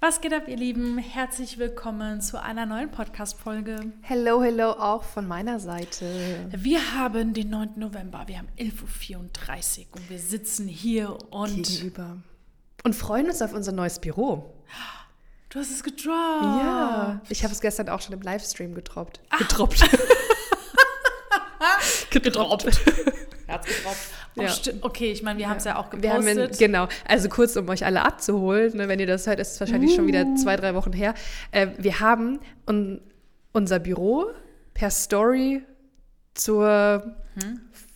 Was geht ab, ihr Lieben? Herzlich willkommen zu einer neuen Podcast-Folge. Hello, hello, auch von meiner Seite. Wir haben den 9. November, wir haben 11.34 Uhr und wir sitzen hier und. Gegenüber. Und freuen uns auf unser neues Büro. Du hast es gedroppt. Ja. Ich habe es gestern auch schon im Livestream gedroppt. Gedroppt. gedroppt. Herz gedroppt. Oh, Ja. Okay, ich meine, wir haben es ja auch Wir haben, gepostet. genau, also kurz, um euch alle abzuholen, ne, wenn ihr das hört, ist es wahrscheinlich schon wieder zwei, drei Wochen her. Äh, wir haben un, unser Büro per Story zur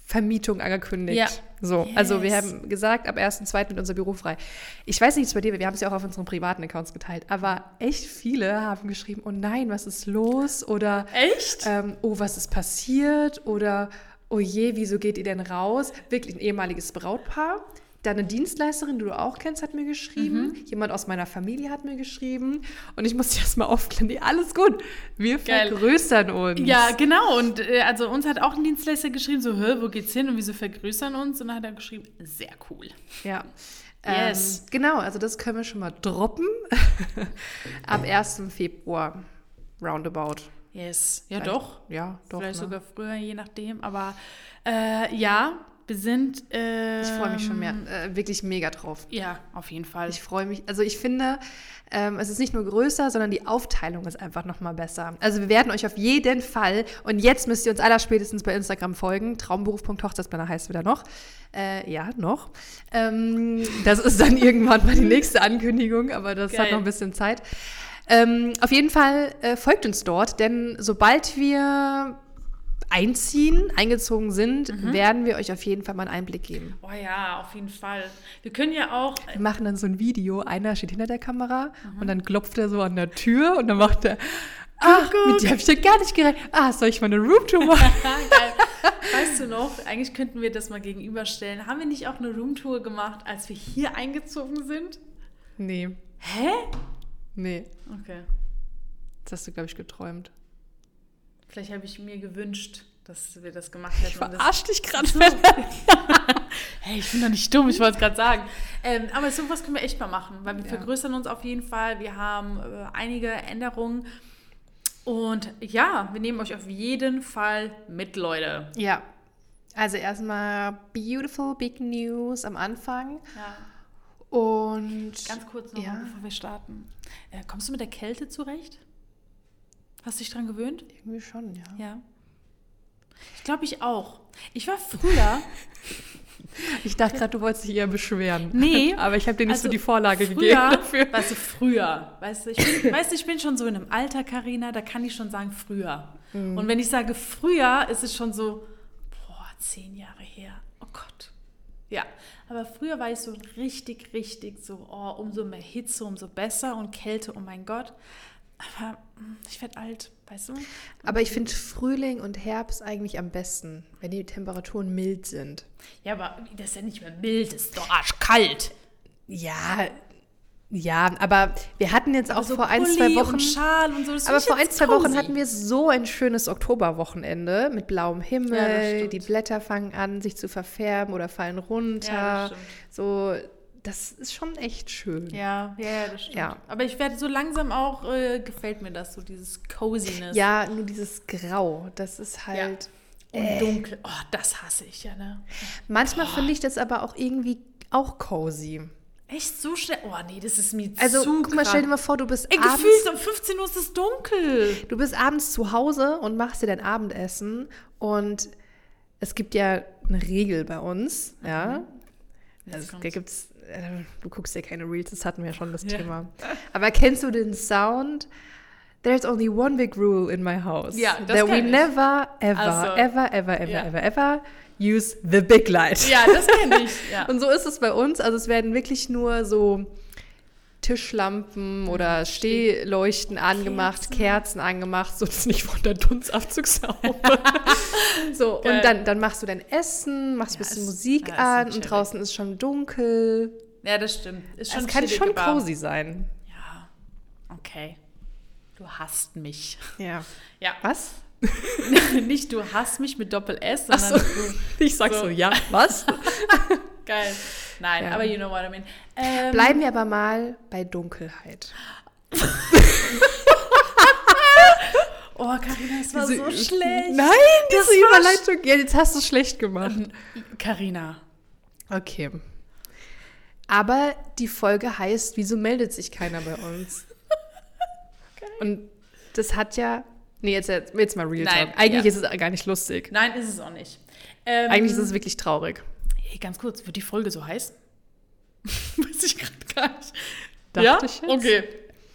Vermietung angekündigt. Ja. So, also wir Yes. haben gesagt, ab 1.2. wird unser Büro frei. Ich weiß nicht, es bei dir, wir haben es ja auch auf unseren privaten Accounts geteilt, aber echt viele haben geschrieben, oh nein, was ist los? Oder Echt? ähm, oh, was ist passiert? Oder oh je, wieso geht ihr denn raus? Wirklich ein ehemaliges Brautpaar. Dann eine Dienstleisterin, die du auch kennst, hat mir geschrieben. Mhm. Jemand aus meiner Familie hat mir geschrieben. Und ich musste erst mal aufklären, nee, alles gut. Wir Geil. vergrößern uns. Ja, genau. Und äh, also uns hat auch ein Dienstleister geschrieben, so, Hä, wo geht's hin und wieso vergrößern uns? Und dann hat er geschrieben, sehr cool. Ja. Yes. Ähm, genau, also das können wir schon mal droppen. Ab 1. Februar, roundabout. Yes. Ja, Vielleicht- doch. Ja, doch. Vielleicht ne? sogar früher, je nachdem. Aber äh, ja, wir sind. Äh, Ich freue mich schon mehr, äh, wirklich mega drauf. Ja, auf jeden Fall. Ich freue mich. Also ich finde, ähm, es ist nicht nur größer, sondern die Aufteilung ist einfach noch mal besser. Also wir werden euch auf jeden Fall, und jetzt müsst ihr uns allerspätestens bei Instagram folgen, traumberuf.hochzeitsbanner heißt wieder noch. Äh, ja, noch. Ähm, das ist dann irgendwann mal die nächste Ankündigung, aber das hat Geil. noch ein bisschen Zeit. Ähm, auf jeden Fall äh, folgt uns dort, denn sobald wir einziehen, eingezogen sind, Mhm. werden wir euch auf jeden Fall mal einen Einblick geben. oh ja, auf jeden Fall. Wir können ja auch. Wir machen dann so ein Video, einer steht hinter der Kamera Mhm. und dann klopft er so an der Tür und dann macht er, ach, mit dir habe ich ja gar nicht gerechnet. Ah, soll ich mal eine Roomtour machen? Geil. Weißt du noch, eigentlich könnten wir das mal gegenüberstellen. Haben wir nicht auch eine Roomtour gemacht, als wir hier eingezogen sind? nee, Hä? Nee, Okay. das hast du, glaube ich, geträumt. Vielleicht habe ich mir gewünscht, dass wir das gemacht hätten. das- Verarsch dich gerade. Hey, ich bin doch nicht dumm, ich wollte es gerade sagen. Ähm, aber sowas können wir echt mal machen, weil wir Ja. vergrößern uns auf jeden Fall. Wir haben äh, einige Änderungen. Und ja, wir nehmen euch auf jeden Fall mit, Leute. Ja, also erstmal beautiful big news am Anfang Ja, und ganz kurz noch, Ja. mal, bevor wir starten. Äh, kommst du mit der Kälte zurecht? Hast du dich dran gewöhnt? irgendwie schon, ja. Ja. Ich glaube, ich auch. Ich war früher. Ich dachte gerade, du wolltest dich eher beschweren. Nee. Aber ich habe dir nicht so Also die Vorlage früher, gegeben dafür. Weißt du, früher. Weißt du, ich bin, weißt du, ich bin schon so in einem Alter, Karina, da kann ich schon sagen, früher. Mhm. Und wenn ich sage früher, ist es schon so, boah, zehn Jahre her. Oh Gott. Ja, aber früher war ich so richtig, richtig so, oh, umso mehr Hitze, umso besser und Kälte, oh mein Gott. Aber mm, ich werde alt, weißt du? Aber ich finde Frühling und Herbst eigentlich am besten, wenn die Temperaturen mild sind. Ja, aber das ist ja nicht mehr mild, das ist doch arschkalt. Ja, ja, aber wir hatten jetzt auch so vor ein, zwei Wochen. Und Schal und so, Aber vor ein, zwei Wochen hatten wir so ein schönes Oktoberwochenende mit blauem Ja, Himmel. stimmt. die Blätter fangen an, sich zu verfärben oder fallen runter. Ja, das so, das ist schon echt schön. Ja, ja, ja, das stimmt. Ja. Aber ich werde so langsam auch, äh, gefällt mir das, so dieses Coziness. Ja, nur dieses Grau, das ist halt. Und dunkel. Oh, das hasse ich ja, ne? Manchmal finde ich das aber auch irgendwie auch cozy. Echt so schnell? Oh, nee, das ist mir Also, zu guck mal, stell dir mal vor, du bist Ey, abends. gefühlt um 15 Uhr ist es dunkel. Du bist abends zu Hause und machst dir dein Abendessen und es gibt ja eine Regel bei uns, ja. Jetzt Also, da gibt's, äh, du guckst ja keine Reels, das hatten wir ja schon das Ja. Thema. Aber kennst du den Sound? There's only one big rule in my house. Ja, das That we ich. never, ever, Also, ever, ever, ever, ja. ever, ever use the big light. Ja, das kenne ich. Ja. Und so ist es bei uns. Also es werden wirklich nur so Tischlampen oder Stehleuchten angemacht, Kerzen, angemacht, so dass nicht von der Dunstabzugshaube. so, Geil. und dann, dann machst du dein Essen, machst ein Ja, bisschen ist- Musik ja, an und draußen ist schon dunkel. ja, das stimmt. Ist schon Es kann schon aber- cozy sein. Ja, okay. Du hasst mich. Ja. Ja, Was? nicht du hasst mich mit Doppel-S, Ach sondern so. du Ich sag so, So. ja, was? Geil. Nein, Ja. aber you know what I mean. Ähm, Bleiben wir aber mal bei Dunkelheit. Oh, Carina, es war Diese- so schlecht. Nein, Das diese war Überleitung. Ja, jetzt hast du es schlecht gemacht. Carina. Okay. Aber die Folge heißt, wieso meldet sich keiner bei uns? Und das hat ja. Nee, jetzt, jetzt mal Real Nein, Talk. Eigentlich ja. ist es gar nicht lustig. Nein, ist es auch nicht. Ähm, Eigentlich ist es wirklich traurig. Hey, ganz kurz, wird die Folge so heißen? Weiß ich gerade gar nicht. Dachte ja? ich jetzt. Okay.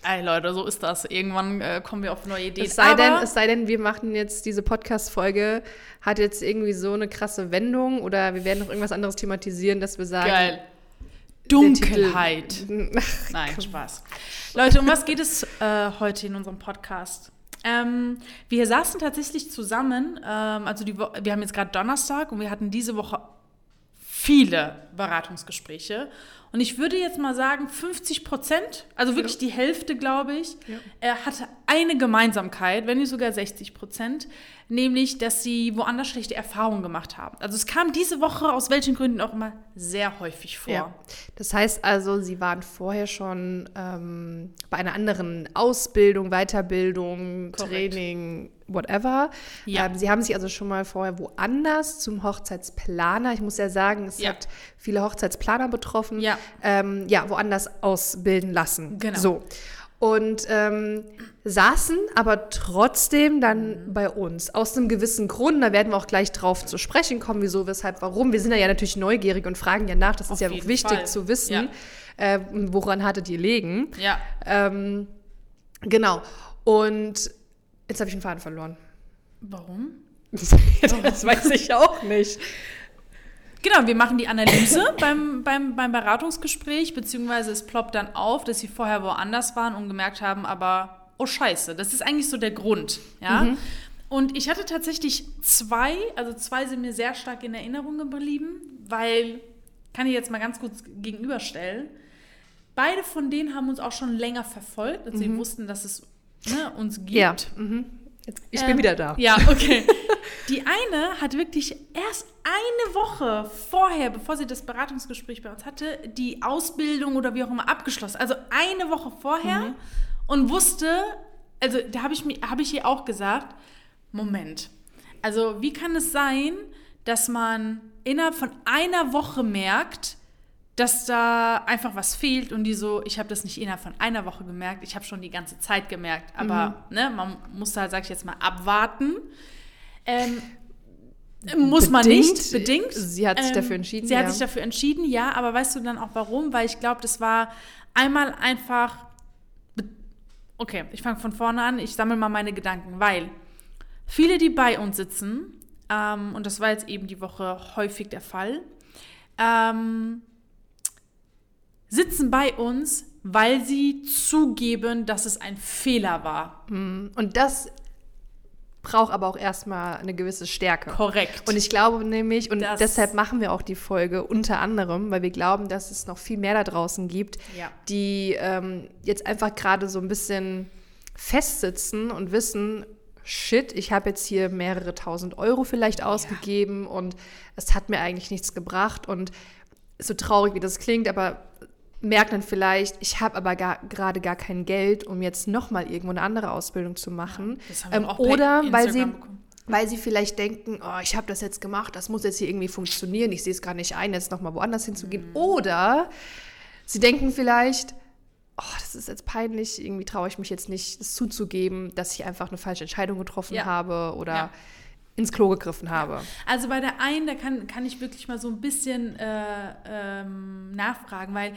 Ey, Leute, so ist das. Irgendwann äh, kommen wir auf neue Ideen. Es sei, denn, es sei denn, wir machen jetzt diese Podcast-Folge, hat jetzt irgendwie so eine krasse Wendung oder wir werden noch irgendwas anderes thematisieren, dass wir sagen. Geil. Dunkelheit. Nein, Spaß. Leute, um was geht es äh, heute in unserem Podcast? Ähm, wir saßen tatsächlich zusammen, ähm, also die Wo wir haben jetzt gerade Donnerstag und wir hatten diese Woche viele Beratungsgespräche. Und ich würde jetzt mal sagen, 50 Prozent, also wirklich die Hälfte, glaube ich, Ja. äh, hatte eine Gemeinsamkeit, wenn nicht sogar 60 Prozent, nämlich, dass sie woanders schlechte Erfahrungen gemacht haben. Also es kam diese Woche aus welchen Gründen auch immer sehr häufig vor. Ja. Das heißt also, Sie waren vorher schon ähm, bei einer anderen Ausbildung, Weiterbildung, Korrekt. Training, whatever. Ja. Ähm, Sie haben sich also schon mal vorher woanders zum Hochzeitsplaner, ich muss ja sagen, es Ja. hat viele Hochzeitsplaner betroffen, Ja. Ähm, ja, woanders ausbilden lassen. Genau. So. Und ähm, saßen aber trotzdem dann Mhm. bei uns. Aus einem gewissen Grund, da werden wir auch gleich drauf zu sprechen kommen, wieso, weshalb, warum. Wir sind ja, natürlich neugierig und fragen ja nach, das Auf ist ja auch wichtig Fall. zu wissen, Ja. äh, woran hattet ihr legen. Ja. Ähm, genau. Und jetzt habe ich den Faden verloren. Warum? das weiß ich auch nicht. Genau, wir machen die Analyse beim, beim, beim Beratungsgespräch, beziehungsweise es ploppt dann auf, dass sie vorher woanders waren und gemerkt haben, aber oh scheiße, das ist eigentlich so der Grund, ja. Und ich hatte tatsächlich zwei, also zwei sind mir sehr stark in Erinnerung geblieben, weil, kann ich jetzt mal ganz kurz gegenüberstellen, beide von denen haben uns auch schon länger verfolgt, als sie wussten, dass es ne, uns gibt. Ja. Mhm. Ich bin Ähm, wieder da. Ja, okay. Die eine hat wirklich erst eine Woche vorher, bevor sie das Beratungsgespräch bei uns hatte, die Ausbildung oder wie auch immer abgeschlossen. Also eine Woche vorher Mhm. und wusste, also da habe ich, mir- habe ich ihr auch gesagt, Moment, also wie kann es sein, dass man innerhalb von einer Woche merkt, dass da einfach was fehlt und die so, ich habe das nicht innerhalb von einer Woche gemerkt, ich habe schon die ganze Zeit gemerkt, aber Mhm. ne, man muss da, sag ich jetzt mal, abwarten. Ähm, muss man Bedingt. nicht, bedingt. Sie hat sich dafür entschieden, Sie ja. hat sich dafür entschieden, ja, aber weißt du dann auch warum? Weil ich glaube, das war einmal einfach, okay, ich fange von vorne an, ich sammle mal meine Gedanken, weil viele, die bei uns sitzen, ähm, und das war jetzt eben die Woche häufig der Fall, ähm, sitzen bei uns, weil sie zugeben, dass es ein Fehler war. Und das braucht aber auch erstmal eine gewisse Stärke. Korrekt. Und ich glaube nämlich, und Das- deshalb machen wir auch die Folge unter anderem, weil wir glauben, dass es noch viel mehr da draußen gibt, Ja. die ähm, jetzt einfach gerade so ein bisschen festsitzen und wissen, shit, ich habe jetzt hier mehrere tausend Euro vielleicht ausgegeben und es hat mir eigentlich nichts gebracht und so traurig wie das klingt, aber merkt dann vielleicht, ich habe aber gerade gar kein Geld, um jetzt nochmal irgendwo eine andere Ausbildung zu machen. wir ähm, oder weil sie, bekommen. weil sie vielleicht denken, oh, ich habe das jetzt gemacht, das muss jetzt hier irgendwie funktionieren, ich sehe es gar nicht ein, jetzt nochmal woanders hinzugehen. Mhm. Oder sie denken vielleicht, oh, das ist jetzt peinlich, irgendwie traue ich mich jetzt nicht, das zuzugeben, dass ich einfach eine falsche Entscheidung getroffen Ja. habe oder Ja. ins Klo gegriffen habe. Also bei der einen, da kann, kann ich wirklich mal so ein bisschen äh, ähm, nachfragen, weil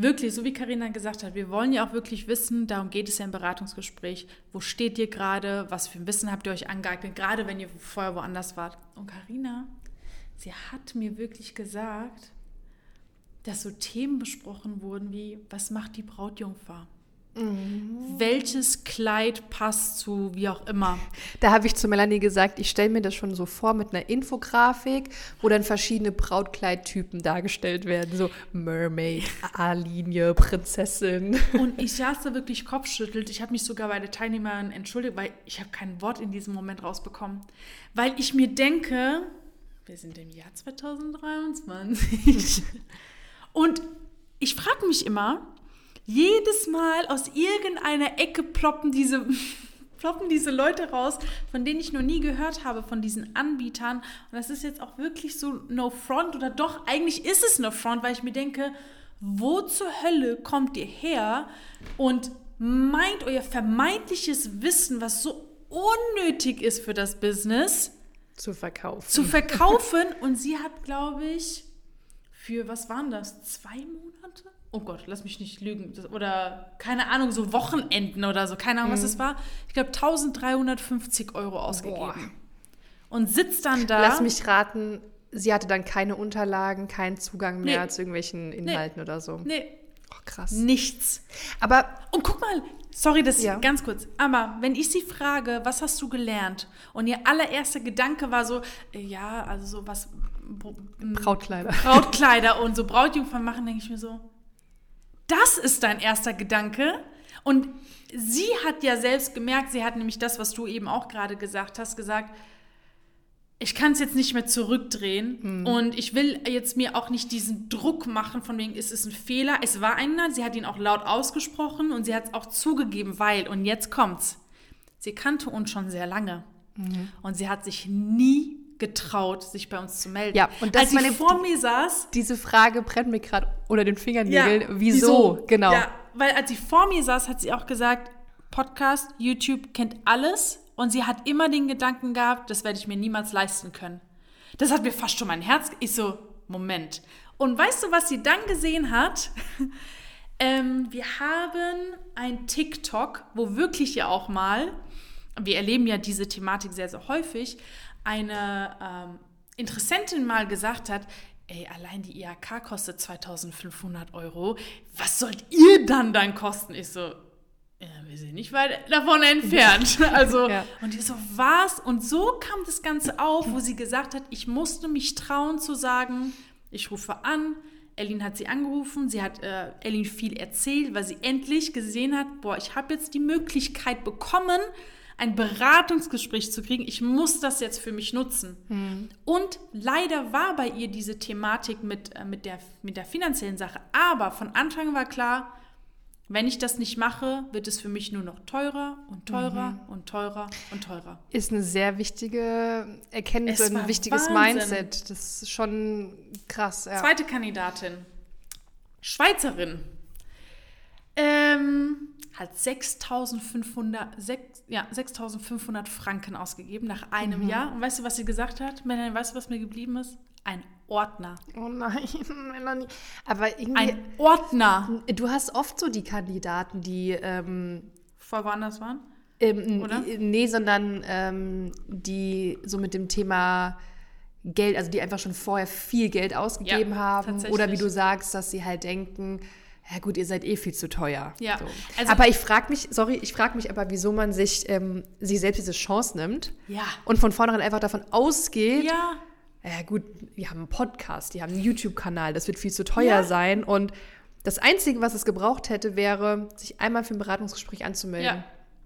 wirklich, so wie Karina gesagt hat, wir wollen ja auch wirklich wissen, darum geht es ja im Beratungsgespräch, wo steht ihr gerade, was für ein Wissen habt ihr euch angeeignet, gerade wenn ihr vorher woanders wart. Und Karina, sie hat mir wirklich gesagt, dass so Themen besprochen wurden wie, was macht die Brautjungfer? Welches Kleid passt zu wie auch immer? Da habe ich zu Melanie gesagt, ich stelle mir das schon so vor mit einer Infografik, wo dann verschiedene Brautkleidtypen dargestellt werden. So Mermaid, A-Linie, Prinzessin. Und ich saß da wirklich kopfschüttelt. Ich habe mich sogar bei der Teilnehmerin entschuldigt, weil ich habe kein Wort in diesem Moment rausbekommen. Weil ich mir denke, wir sind im Jahr 2023. Und ich frage mich immer, jedes Mal aus irgendeiner Ecke ploppen diese, ploppen diese Leute raus, von denen ich noch nie gehört habe, von diesen Anbietern. Und das ist jetzt auch wirklich so no front oder doch, eigentlich ist es no front, weil ich mir denke, wo zur Hölle kommt ihr her und meint euer vermeintliches Wissen, was so unnötig ist für das Business, Zu verkaufen. zu verkaufen. Und sie hat, glaube ich, für, was waren das, zwei Monate? Oh Gott, lass mich nicht lügen. Das, oder, keine Ahnung, so Wochenenden oder so. Keine Ahnung, was das war. Ich glaube, 1350 Euro ausgegeben. Boah. Und sitzt dann da. Lass mich raten, sie hatte dann keine Unterlagen, keinen Zugang mehr Nee. zu irgendwelchen Inhalten oder so. Nee, Oh, krass. nichts. Aber Und guck mal, sorry, das Ja. ganz kurz, aber wenn ich sie frage, was hast du gelernt? Und ihr allererster Gedanke war so, ja, also so was Br- m, Brautkleider. Brautkleider und so Brautjungfern machen, denke ich mir so, das ist dein erster Gedanke. Und sie hat ja selbst gemerkt, sie hat nämlich das, was du eben auch gerade gesagt hast, gesagt, ich kann es jetzt nicht mehr zurückdrehen und ich will jetzt mir auch nicht diesen Druck machen, von wegen, es ist ein Fehler. Es war einer, sie hat ihn auch laut ausgesprochen und sie hat es auch zugegeben, weil, und jetzt kommt's, sie kannte uns schon sehr lange und sie hat sich nie getraut, sich bei uns zu melden. Ja, und das Als meine- vor mir saß, diese Frage brennt mir gerade unter den Fingernägeln. Wieso? Genau. Ja, weil als sie vor mir saß, hat sie auch gesagt, Podcast, YouTube kennt alles und sie hat immer den Gedanken gehabt, das werde ich mir niemals leisten können. Das hat mir fast schon mein Herz. Ich so, Moment. Und weißt du, was sie dann gesehen hat? ähm, wir haben ein TikTok, wo wirklich ja auch mal, wir erleben ja diese Thematik sehr, sehr häufig, eine ähm, Interessentin mal gesagt hat, ey, allein die IHK kostet 2500 Euro, was sollt ihr dann dann kosten? Ich so, ja, wir sind nicht weit davon entfernt. Also, Ja. und die so, was? Und so kam das Ganze auf, wo sie gesagt hat, ich musste mich trauen zu sagen, ich rufe an. Ellin hat sie angerufen, sie hat äh, Ellin viel erzählt, weil sie endlich gesehen hat, boah, ich habe jetzt die Möglichkeit bekommen, ein Beratungsgespräch zu kriegen. Ich muss das jetzt für mich nutzen. Und leider war bei ihr diese Thematik mit, äh, mit, der, mit der finanziellen Sache. Aber von Anfang war klar, wenn ich das nicht mache, wird es für mich nur noch teurer und teurer und teurer und teurer. Ist eine sehr wichtige Erkenntnis, ein wichtiges Wahnsinn. Mindset. Das ist schon krass. Ja. Zweite Kandidatin, Schweizerin, ähm, hat 6.500 sechs- ja, 6.500 Franken ausgegeben nach einem Mhm. Jahr. Und weißt du, was sie gesagt hat? Melanie, weißt du, was mir geblieben ist? Ein Ordner. Oh nein, Melanie. Aber irgendwie, Ein Ordner. du hast oft so die Kandidaten, die ähm, Vor woanders waren? Ähm, Oder? Nee, sondern ähm, die so mit dem Thema Geld, also die einfach schon vorher viel Geld ausgegeben Ja, haben. Oder wie du sagst, dass sie halt denken, ja gut, ihr seid eh viel zu teuer. Ja, So. also- aber ich frage mich, sorry, ich frage mich aber, wieso man sich, ähm, sich selbst diese Chance nimmt Ja. und von vornherein einfach davon ausgeht, Ja. ja gut, wir haben einen Podcast, die haben einen YouTube-Kanal, das wird viel zu teuer Ja. sein. Und das Einzige, was es gebraucht hätte, wäre, sich einmal für ein Beratungsgespräch anzumelden. Ja.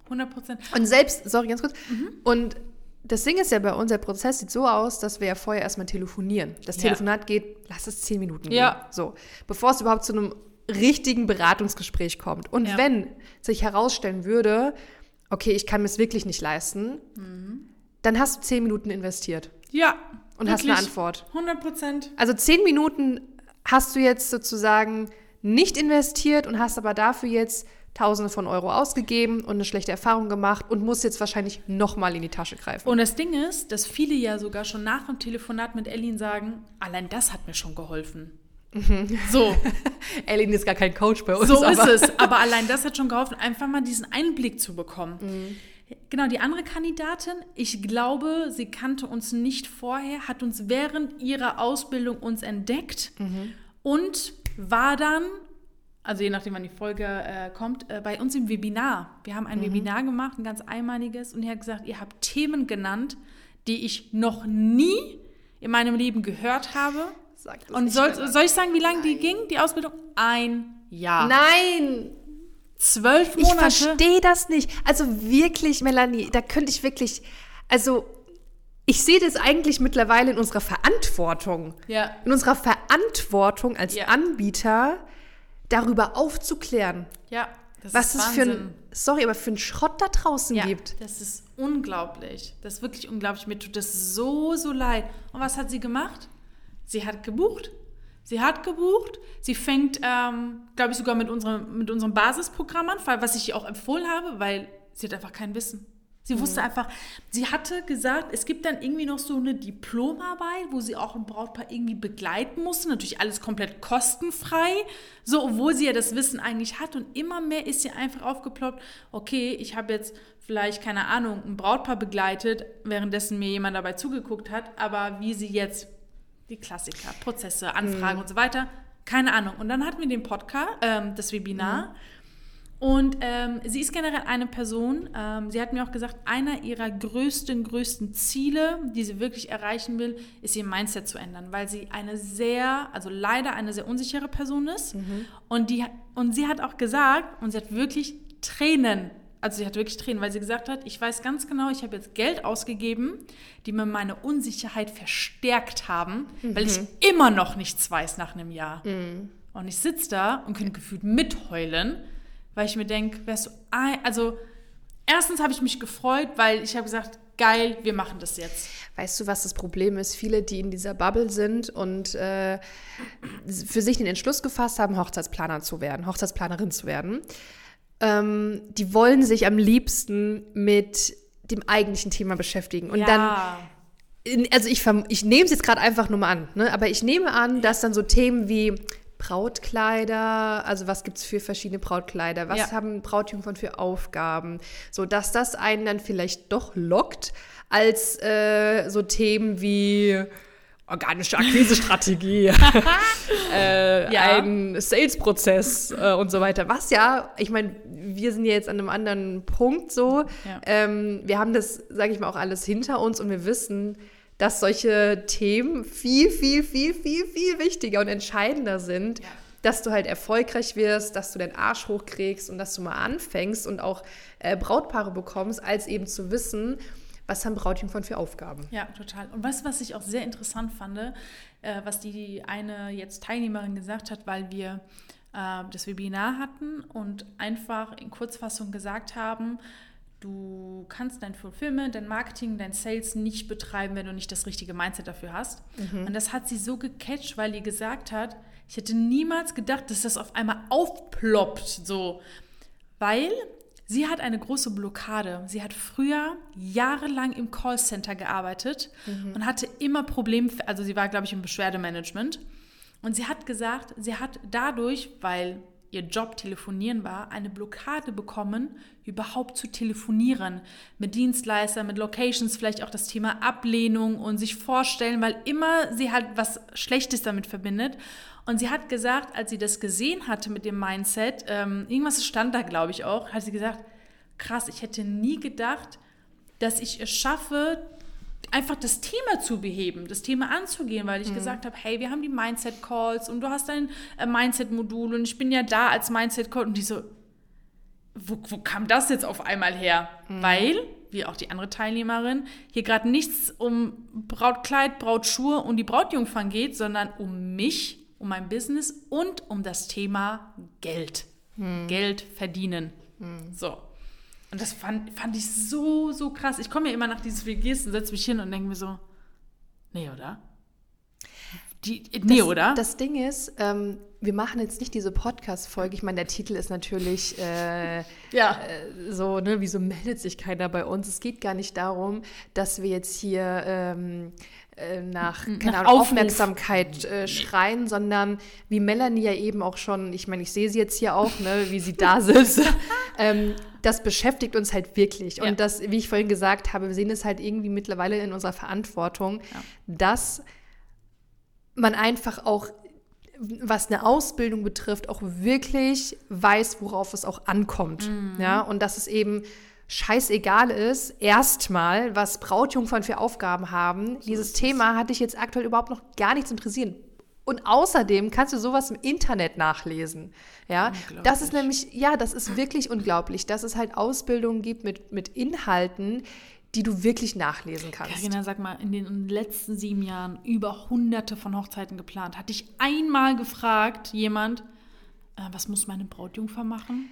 100 Prozent. Und selbst, sorry, ganz kurz. Mhm. Und das Ding ist ja bei uns, der Prozess sieht so aus, dass wir ja vorher erstmal telefonieren. Das Ja. Telefonat geht, lass es zehn Minuten Ja. gehen. So. Bevor es überhaupt zu einem richtigen Beratungsgespräch kommt. Und Ja. wenn sich herausstellen würde, okay, ich kann mir es wirklich nicht leisten, Mhm. dann hast du zehn Minuten investiert Ja. und hast eine Antwort. 100 Prozent. Also zehn Minuten hast du jetzt sozusagen nicht investiert und hast aber dafür jetzt Tausende von Euro ausgegeben und eine schlechte Erfahrung gemacht und musst jetzt wahrscheinlich nochmal in die Tasche greifen. Und das Ding ist, dass viele ja sogar schon nach dem Telefonat mit Ellin sagen, allein das hat mir schon geholfen. So, Ellen ist gar kein Coach bei uns. so ist aber- es. Aber allein das hat schon geholfen, einfach mal diesen Einblick zu bekommen. Genau, die andere Kandidatin, ich glaube, sie kannte uns nicht vorher, hat uns während ihrer Ausbildung uns entdeckt und war dann, also je nachdem, wann die Folge äh, kommt, äh, bei uns im Webinar. Wir haben ein Webinar gemacht, ein ganz einmaliges, und die hat gesagt, ihr habt Themen genannt, die ich noch nie in meinem Leben gehört habe. Sag das Und soll, soll ich sagen, wie lange die ging, die Ausbildung? Ein Jahr. Nein! Zwölf Ich Monate. verstehe das nicht. Also wirklich, Melanie, da könnte ich wirklich, also ich sehe das eigentlich mittlerweile in unserer Verantwortung. Ja. In unserer Verantwortung als Ja. Anbieter, darüber aufzuklären, Ja. Das was ist es für ein, sorry, aber für einen Schrott da draußen ja, gibt. Das ist unglaublich. Das ist wirklich unglaublich. Mir tut das so, so leid. Und was hat sie gemacht? Sie hat gebucht. Sie hat gebucht. Sie fängt, ähm, glaube ich, sogar mit unserem, mit unserem Basisprogramm an, was ich ihr auch empfohlen habe, weil sie hat einfach kein Wissen. Sie wusste einfach, sie hatte gesagt, es gibt dann irgendwie noch so eine Diplomarbeit, wo sie auch ein Brautpaar irgendwie begleiten musste. Natürlich alles komplett kostenfrei. So, obwohl sie ja das Wissen eigentlich hat. Und immer mehr ist sie einfach aufgeploppt, okay, ich habe jetzt vielleicht, keine Ahnung, ein Brautpaar begleitet, währenddessen mir jemand dabei zugeguckt hat. Aber wie sie jetzt die Klassiker, Prozesse, Anfragen und so weiter, keine Ahnung. Und dann hatten wir den Podcast, ähm, das Webinar. Und ähm, sie ist generell eine Person, ähm, sie hat mir auch gesagt, einer ihrer größten, größten Ziele, die sie wirklich erreichen will, ist ihr Mindset zu ändern, weil sie eine sehr, also leider eine sehr unsichere Person ist. Und, die, und sie hat auch gesagt, und sie hat wirklich Tränen, also sie hat wirklich Tränen, weil sie gesagt hat, ich weiß ganz genau, ich habe jetzt Geld ausgegeben, die mir meine Unsicherheit verstärkt haben, weil ich immer noch nichts weiß nach einem Jahr. Und ich sitze da und könnte gefühlt mitheulen, weil ich mir denke, wärst du, ein, also erstens habe ich mich gefreut, weil ich habe gesagt, geil, wir machen das jetzt. Weißt du, was das Problem ist? Viele, die in dieser Bubble sind und äh, für sich den Entschluss gefasst haben, Hochzeitsplaner zu werden, Hochzeitsplanerin zu werden, ähm, die wollen sich am liebsten mit dem eigentlichen Thema beschäftigen. Und dann in, also ich, ich nehme es jetzt gerade einfach nur mal an, ne? aber ich nehme an, dass dann so Themen wie Brautkleider, also was gibt es für verschiedene Brautkleider, was Ja. haben Brautjungfern für Aufgaben, so dass das einen dann vielleicht doch lockt, als äh, so Themen wie organische Akquisestrategie, äh, Ja. ein Sales-Prozess äh, und so weiter. Was ja, ich meine, wir sind ja jetzt an einem anderen Punkt so. Ja. Ähm, wir haben das, sage ich mal, auch alles hinter uns und wir wissen, dass solche Themen viel, viel, viel, viel, viel wichtiger und entscheidender sind, Ja. dass du halt erfolgreich wirst, dass du deinen Arsch hochkriegst und dass du mal anfängst und auch äh, Brautpaare bekommst, als eben zu wissen, was haben Brautjungfern für Aufgaben. Ja, total. Und du, was ich auch sehr interessant fand, äh, was die eine jetzt Teilnehmerin gesagt hat, weil wir äh, das Webinar hatten und einfach in Kurzfassung gesagt haben, du kannst dein Fulfillment, dein Marketing, dein Sales nicht betreiben, wenn du nicht das richtige Mindset dafür hast. Und das hat sie so gecatcht, weil die gesagt hat, ich hätte niemals gedacht, dass das auf einmal aufploppt, so. Weil sie hat eine große Blockade. Sie hat früher jahrelang im Callcenter gearbeitet und hatte immer Probleme, also sie war, glaube ich, im Beschwerdemanagement. Und sie hat gesagt, sie hat dadurch, weil ihr Job telefonieren war, eine Blockade bekommen, überhaupt zu telefonieren. Mit Dienstleistern, mit Locations, vielleicht auch das Thema Ablehnung und sich vorstellen, weil immer sie halt was Schlechtes damit verbindet. Und sie hat gesagt, als sie das gesehen hatte mit dem Mindset, ähm, irgendwas stand da, glaube ich, auch, hat sie gesagt, krass, ich hätte nie gedacht, dass ich es schaffe, einfach das Thema zu beheben, das Thema anzugehen, weil ich gesagt habe, hey, wir haben die Mindset-Calls und du hast dein äh, Mindset-Modul und ich bin ja da als Mindset-Call und die so, wo, wo kam das jetzt auf einmal her? Weil, wie auch die andere Teilnehmerin, hier gerade nichts um Brautkleid, Brautschuhe und die Brautjungfern geht, sondern um mich, um mein Business und um das Thema Geld. Geld verdienen. So. Und das fand, fand ich so, so krass. Ich komme ja immer nach dieses WGs und setze mich hin und denke mir so, nee, oder? Die, nee, das, oder? Das Ding ist, ähm, wir machen jetzt nicht diese Podcast-Folge. Ich meine, der Titel ist natürlich äh, ja. so, ne, wieso meldet sich keiner bei uns? Es geht gar nicht darum, dass wir jetzt hier ähm, äh, nach, keine Ahnung. Aufmerksamkeit äh, schreien, sondern wie Melanie ja eben auch schon, ich meine, ich sehe sie jetzt hier auch, ne, wie sie da sitzt. ähm, das beschäftigt uns halt wirklich. Ja. Und das, wie ich vorhin gesagt habe, wir sehen es halt irgendwie mittlerweile in unserer Verantwortung, Ja. dass man einfach auch, was eine Ausbildung betrifft, auch wirklich weiß, worauf es auch ankommt. Ja, und dass es eben scheißegal ist, erstmal, was Brautjungfern für Aufgaben haben. Dieses Thema hat dich jetzt aktuell überhaupt noch gar nichts interessieren. Und außerdem kannst du sowas im Internet nachlesen. Ja, das ist nämlich, ja, das ist wirklich unglaublich, dass es halt Ausbildungen gibt mit, mit Inhalten, die du wirklich nachlesen kannst. Carina, sag mal, in den letzten sieben Jahren über hunderte von Hochzeiten geplant. Hatte ich einmal gefragt, jemand, äh, was muss meine Brautjungfer machen?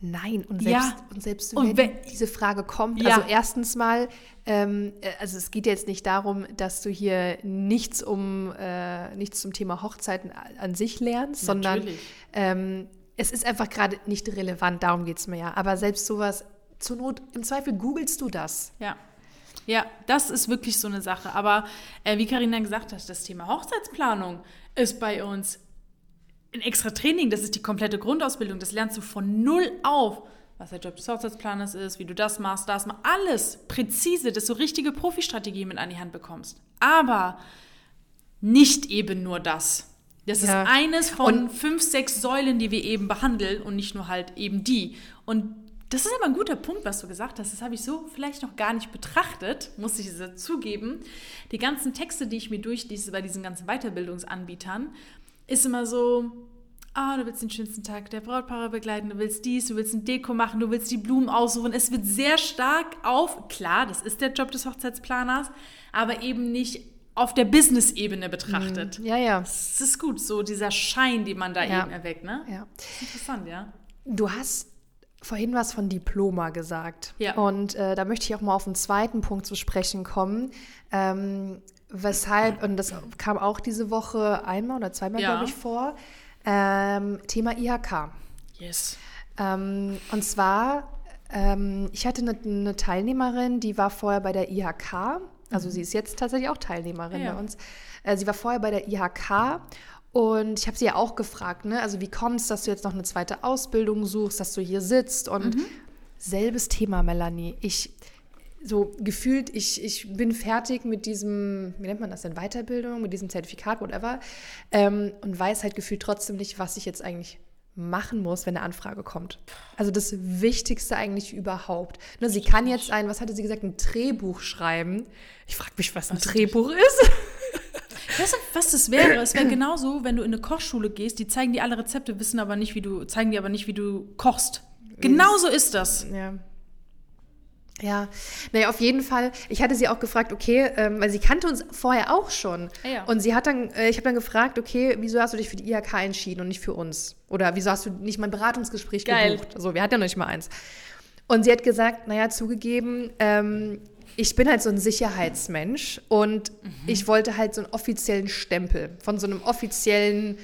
Nein, und Ja. selbst, und selbst Und wenn, wenn- diese Frage kommt, Ja. also erstens mal, ähm, äh, also es geht jetzt nicht darum, dass du hier nichts um äh, nichts zum Thema Hochzeiten an sich lernst, sondern Natürlich. ähm, es ist einfach gerade nicht relevant, darum geht es mir ja. Aber selbst sowas, zur Not, im Zweifel googelst du das. Ja. Ja, das ist wirklich so eine Sache. Aber äh, wie Karina gesagt hat, das Thema Hochzeitsplanung ist bei uns ein extra Training. Das ist die komplette Grundausbildung. Das lernst du von null auf. Was der Job des Hochzeitsplaners ist, wie du das machst, das machst. Alles präzise, dass du richtige Profi-Strategie mit an die Hand bekommst. Aber nicht eben nur das. Das Ja. ist eines von Und- fünf, sechs Säulen, die wir eben behandeln und nicht nur halt eben die. Und das ist aber ein guter Punkt, was du gesagt hast. Das habe ich so vielleicht noch gar nicht betrachtet, muss ich zugeben. Die ganzen Texte, die ich mir durchlese bei diesen ganzen Weiterbildungsanbietern, ist immer so, ah, du willst den schönsten Tag der Brautpaare begleiten, du willst dies, du willst ein Deko machen, du willst die Blumen aussuchen. Es wird sehr stark auf, klar, das ist der Job des Hochzeitsplaners, aber eben nicht auf der Business-Ebene betrachtet. Ja, ja. Das ist gut, so dieser Schein, den man da Ja. eben erweckt, ne? ja. Interessant, ja. Du hast vorhin was von Diploma gesagt. Ja. Und äh, da möchte ich auch mal auf den zweiten Punkt zu sprechen kommen. Ähm, weshalb, und das kam auch diese Woche einmal oder zweimal, Ja. glaube ich, vor, ähm, Thema IHK. Yes. Ähm, und zwar, ähm, ich hatte eine, eine Teilnehmerin, die war vorher bei der IHK, also sie ist jetzt tatsächlich auch Teilnehmerin Mhm. Ja. bei uns. Äh, sie war vorher bei der IHK und ich habe sie ja auch gefragt, ne? also wie kommt es, dass du jetzt noch eine zweite Ausbildung suchst, dass du hier sitzt und Mhm. selbes Thema, Melanie. Ich so gefühlt, ich, ich bin fertig mit diesem, wie nennt man das denn, Weiterbildung, mit diesem Zertifikat, whatever, ähm, und weiß halt gefühlt trotzdem nicht, was ich jetzt eigentlich machen muss, wenn eine Anfrage kommt. Also das Wichtigste eigentlich überhaupt. Ne, sie kann jetzt ein, was hatte sie gesagt, ein Drehbuch schreiben. Ich frage mich, was ein Was ist Drehbuch ist. Weißt du, was das wäre? Es wäre genauso, wenn du in eine Kochschule gehst, die zeigen dir alle Rezepte, wissen aber nicht, wie du, zeigen dir aber nicht, wie du kochst. Genauso ist das. Ja. Ja, naja, auf jeden Fall. Ich hatte sie auch gefragt, okay, ähm, weil sie kannte uns vorher auch schon. Ah ja. Und sie hat dann, äh, ich habe dann gefragt, okay, wieso hast du dich für die IHK entschieden und nicht für uns? Oder wieso hast du nicht mal ein Beratungsgespräch Geil. gebucht? Also, wir hatten ja noch nicht mal eins. Und sie hat gesagt, naja, zugegeben, ähm, ich bin halt so ein Sicherheitsmensch und Mhm. ich wollte halt so einen offiziellen Stempel von so einem offiziellen,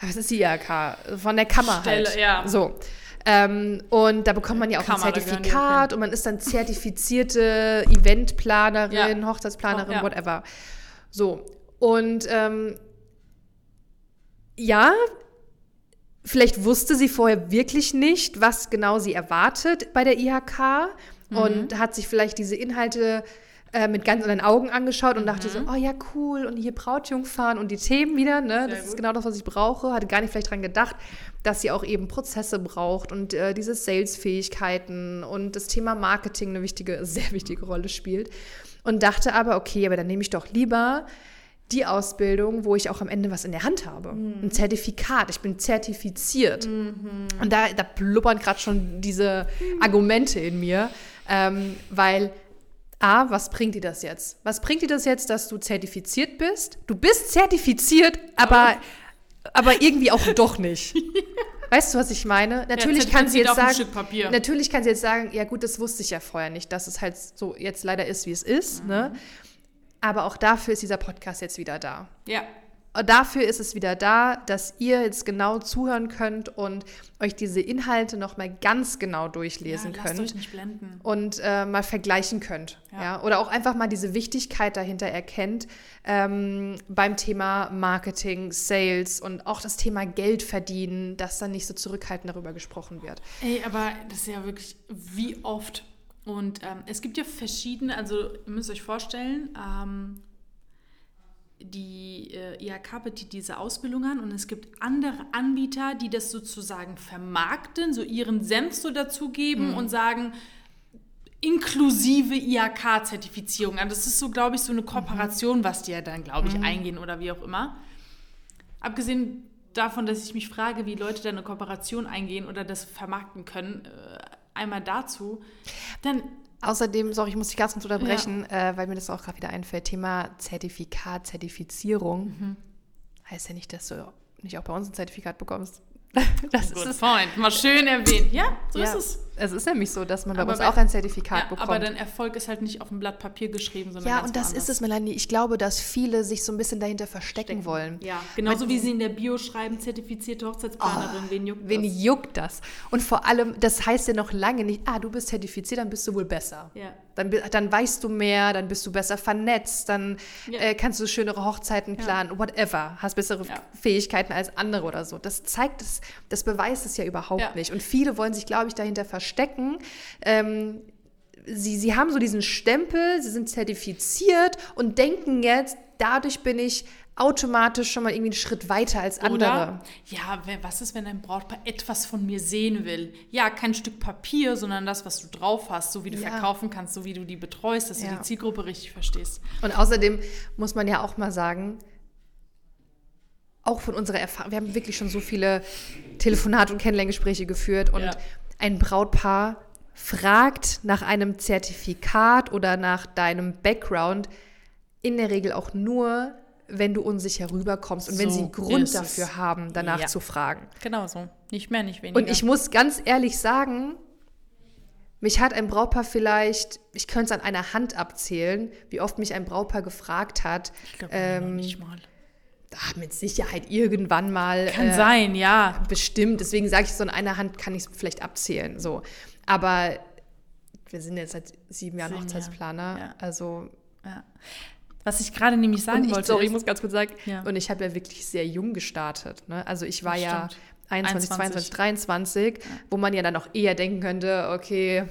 was ist die IHK? Von der Kammer Stelle, halt. ja. So. Ähm, und da bekommt man ja auch Kammer, ein Zertifikat und man ist dann zertifizierte Eventplanerin, Ja. Hochzeitsplanerin, ja. whatever. So. Und ähm, ja, vielleicht wusste sie vorher wirklich nicht, was genau sie erwartet bei der IHK und hat sich vielleicht diese Inhalte äh, mit ganz anderen Augen angeschaut und dachte so, oh ja, cool, und hier Brautjungfern und die Themen wieder, ne? Das ist gut. genau das, was ich brauche. Hatte gar nicht vielleicht dran gedacht, dass sie auch eben Prozesse braucht und äh, diese Sales-Fähigkeiten und das Thema Marketing eine wichtige, sehr wichtige Rolle spielt. Und dachte aber, okay, aber dann nehme ich doch lieber die Ausbildung, wo ich auch am Ende was in der Hand habe. Ein Zertifikat, ich bin zertifiziert. Und da, da blubbern gerade schon diese Argumente in mir, ähm, weil A, was bringt dir das jetzt? Was bringt dir das jetzt, dass du zertifiziert bist? Du bist zertifiziert, aber, aber irgendwie auch doch nicht. Weißt du, was ich meine? Natürlich kann sie jetzt sagen, natürlich kann sie jetzt sagen, ja gut, das wusste ich ja vorher nicht, dass es halt so jetzt leider ist, wie es ist. Ne? Aber auch dafür ist dieser Podcast jetzt wieder da. Ja. Und Dafür ist es wieder da, dass ihr jetzt genau zuhören könnt und euch diese Inhalte nochmal ganz genau durchlesen ja könnt euch nicht blenden. und äh, mal vergleichen könnt. Ja. Ja. Oder auch einfach mal diese Wichtigkeit dahinter erkennt ähm, beim Thema Marketing, Sales und auch das Thema Geld verdienen, dass dann nicht so zurückhaltend darüber gesprochen wird. Ey, aber das ist ja wirklich wie oft. Und ähm, es gibt ja verschiedene, also ihr müsst euch vorstellen, ähm, die äh, IHK bietet diese Ausbildung an und es gibt andere Anbieter, die das sozusagen vermarkten, so ihren Senf so dazugeben und sagen, inklusive IHK-Zertifizierung. Also das ist so, glaube ich, so eine Kooperation, was die ja dann, glaube ich, eingehen oder wie auch immer. Abgesehen davon, dass ich mich frage, wie Leute da eine Kooperation eingehen oder das vermarkten können, äh, einmal dazu, dann Außerdem, sorry, ich muss dich ganz kurz unterbrechen, äh, weil mir das auch gerade wieder einfällt. Thema Zertifikat, Zertifizierung. Mhm. Heißt ja nicht, dass du nicht auch bei uns ein Zertifikat bekommst. Das Good ist es. point. Mal schön erwähnt. Ja, so Ja, ist es. Es ist nämlich so, dass man bei Aber uns bei- auch ein Zertifikat Ja, bekommt. aber dein Erfolg ist halt nicht auf dem Blatt Papier geschrieben, sondern ja, ganz und das woanders. ist es, Melanie. Ich glaube, dass viele sich so ein bisschen dahinter verstecken wollen. Ja, genauso wie sie in der Bio schreiben, zertifizierte Hochzeitsplanerin. Wen juckt Wen das? juckt das? Und vor allem, das heißt ja noch lange nicht, ah, du bist zertifiziert, dann bist du wohl besser. Ja. Dann, dann weißt du mehr, dann bist du besser vernetzt, dann Ja. äh, kannst du schönere Hochzeiten Ja. planen, whatever, hast bessere Ja. Fähigkeiten als andere oder so. Das zeigt es, das beweist es ja überhaupt Ja. nicht. Und viele wollen sich, glaube ich, dahinter verstecken. Ähm, sie, sie haben so diesen Stempel, sie sind zertifiziert und denken jetzt, dadurch bin ich automatisch schon mal irgendwie einen Schritt weiter als andere. Oder, ja, was ist, wenn ein Brautpaar etwas von mir sehen will? Ja, kein Stück Papier, sondern das, was du drauf hast, so wie du Ja. verkaufen kannst, so wie du die betreust, dass Ja. du die Zielgruppe richtig verstehst. Und außerdem muss man ja auch mal sagen, auch von unserer Erfahrung, wir haben wirklich schon so viele Telefonate und Kennenlerngespräche geführt und Ja. Ein Brautpaar fragt nach einem Zertifikat oder nach deinem Background in der Regel auch nur, wenn du unsicher rüberkommst und wenn So sie einen Grund dafür haben, danach Ja. zu fragen. Genau so. Nicht mehr, nicht weniger. Und ich muss ganz ehrlich sagen, mich hat ein Brautpaar vielleicht, ich könnte es an einer Hand abzählen, wie oft mich ein Brautpaar gefragt hat, ich glaube ähm, nicht mal. Ach, mit Sicherheit irgendwann mal. Kann äh, sein, ja. Bestimmt. Deswegen sage ich, so an einer Hand kann ich es vielleicht abzählen. So. Aber wir sind jetzt seit sieben Jahren Hochzeitsplaner. ja. Also. ja. Was ich gerade nämlich sagen ich, wollte. sorry, ich muss ganz kurz sagen. Ja. Und ich habe ja wirklich sehr jung gestartet. Ne? Also ich war ja stimmt. 21, 21. 22, 23, wo man ja dann auch eher denken könnte, okay,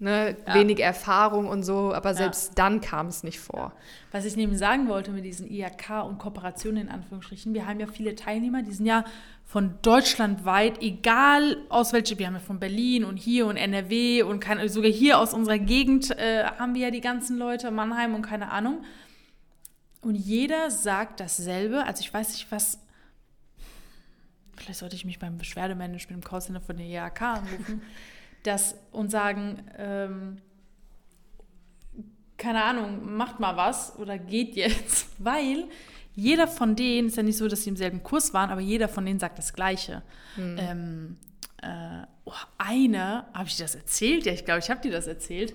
ne, Ja. wenig Erfahrung und so, aber selbst dann kam es nicht vor. Was ich nämlich sagen wollte mit diesen IHK und Kooperationen in Anführungsstrichen, wir haben ja viele Teilnehmer, die sind ja von deutschlandweit, egal aus welcher, wir haben ja von Berlin und hier und NRW und kein, sogar hier aus unserer Gegend äh, haben wir ja die ganzen Leute, Mannheim und keine Ahnung. Und jeder sagt dasselbe, also ich weiß nicht, was, vielleicht sollte ich mich beim Beschwerdemanagement im Callcenter von der IHK anrufen, das, und sagen, ähm, keine Ahnung, macht mal was oder geht jetzt, weil jeder von denen, ist ja nicht so, dass sie im selben Kurs waren, aber jeder von denen sagt das Gleiche. Ähm, äh, oh, eine, habe ich dir das erzählt? Ja, ich glaube, ich habe dir das erzählt,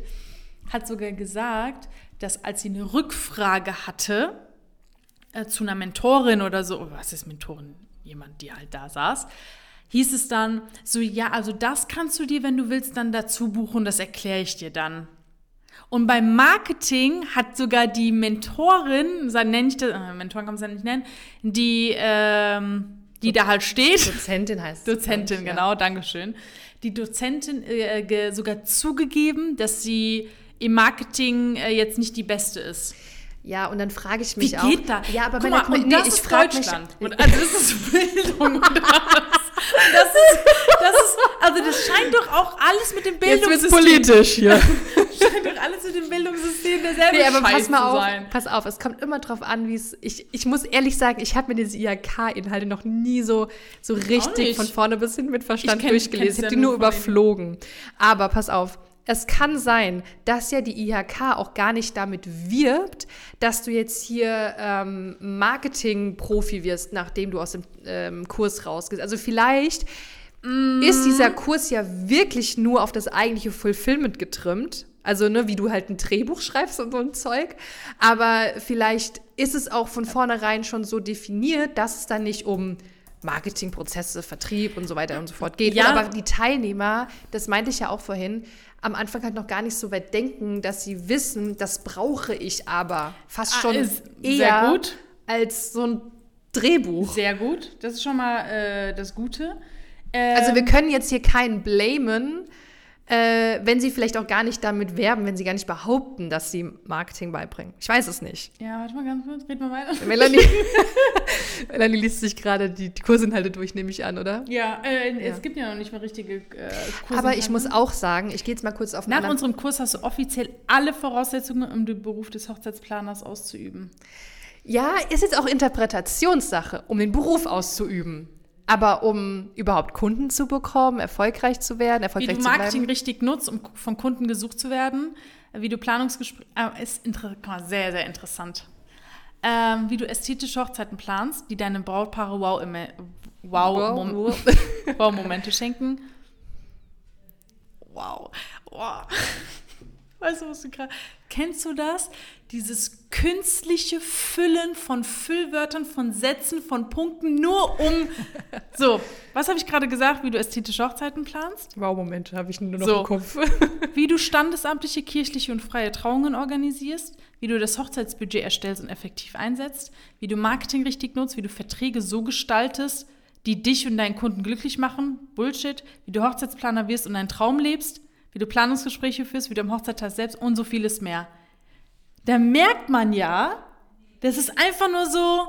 hat sogar gesagt, dass als sie eine Rückfrage hatte äh, zu einer Mentorin oder so, oh, was ist Mentorin? Jemand, die halt da saß, hieß es dann so, ja, also das kannst du dir, wenn du willst, dann dazu buchen, das erkläre ich dir dann. Und beim Marketing hat sogar die Mentorin, nenne ich das, äh, Mentorin kann man es ja nicht nennen, die, ähm, die da halt steht, Dozentin heißt es, Dozentin, ich, genau, Dankeschön. Die Dozentin äh, sogar zugegeben, dass sie im Marketing äh, jetzt nicht die beste ist. Ja, und dann frage ich mich Wie auch. geht das? Ja, aber Guck mal, und nee, das ist Deutschland. Mich, Und, also das ist Bildung oder was? Das ist, das ist, also das scheint doch auch alles mit dem Jetzt wird's Bildungssystem. politisch hier. Scheint doch alles mit dem Bildungssystem derselbe Nee, aber Scheiß pass mal auf, sein. pass auf, es kommt immer drauf an, wie es. Ich, ich muss ehrlich sagen, ich habe mir diese IHK-Inhalte noch nie so, so richtig von vorne bis hin mit Verstand Ich kenn- durchgelesen. Ich habe die nur überflogen. Aber pass auf. Es kann sein, dass ja die IHK auch gar nicht damit wirbt, dass du jetzt hier ähm, Marketing-Profi wirst, nachdem du aus dem ähm, Kurs rausgehst. Also vielleicht ist dieser Kurs ja wirklich nur auf das eigentliche Fulfillment getrimmt. Also, ne, wie du halt ein Drehbuch schreibst und so ein Zeug. Aber vielleicht ist es auch von vornherein schon so definiert, dass es dann nicht um Marketingprozesse, Vertrieb und so weiter und so fort geht. Ja. Und aber die Teilnehmer, das meinte ich ja auch vorhin, am Anfang halt noch gar nicht so weit denken, dass sie wissen, das brauche ich aber fast Ah, schon ist eher sehr gut. als so ein Drehbuch. Sehr gut. Das ist schon mal äh, das Gute. Also wir Ähm, können jetzt hier keinen blamen, äh, wenn sie vielleicht auch gar nicht damit werben, wenn sie gar nicht behaupten, dass sie Marketing beibringen. Ich weiß es nicht. Ja, warte mal ganz kurz, red mal weiter. Melanie, Melanie liest sich gerade die, Kursinhalte durch, nehme ich an, oder? Ja, äh, Ja. es gibt ja noch nicht mal richtige äh, Kurse. Aber ich muss auch sagen, ich gehe jetzt mal kurz auf Nach anderen- unserem Kurs hast du offiziell alle Voraussetzungen, um den Beruf des Hochzeitsplaners auszuüben. Ja, ist jetzt auch Interpretationssache, um den Beruf auszuüben. Aber um überhaupt Kunden zu bekommen, erfolgreich zu werden, Wie erfolgreich du zu Marketing bleiben. richtig nutzt, um von Kunden gesucht zu werden. Wie du Planungsgespräche. Äh, ist sehr, sehr interessant. Ähm, wie du ästhetische Hochzeiten planst, die deinen Brautpaare wow, immer, wow, Wow, Mom wow. schenken. Wow. wow. Weißt du, was du gerade. Kennst du das? Dieses künstliche Füllen von Füllwörtern, von Sätzen, von Punkten, nur um. So, was habe ich gerade gesagt, wie du ästhetische Hochzeiten planst? Wow-Momente habe ich nur noch So. im Kopf. Wie du standesamtliche, kirchliche und freie Trauungen organisierst, wie du das Hochzeitsbudget erstellst und effektiv einsetzt, wie du Marketing richtig nutzt, wie du Verträge so gestaltest, die dich und deinen Kunden glücklich machen, Bullshit, wie du Hochzeitsplaner wirst und deinen Traum lebst, wie du Planungsgespräche führst, wie du am Hochzeittag selbst und so vieles mehr. Da merkt man ja, das ist einfach nur so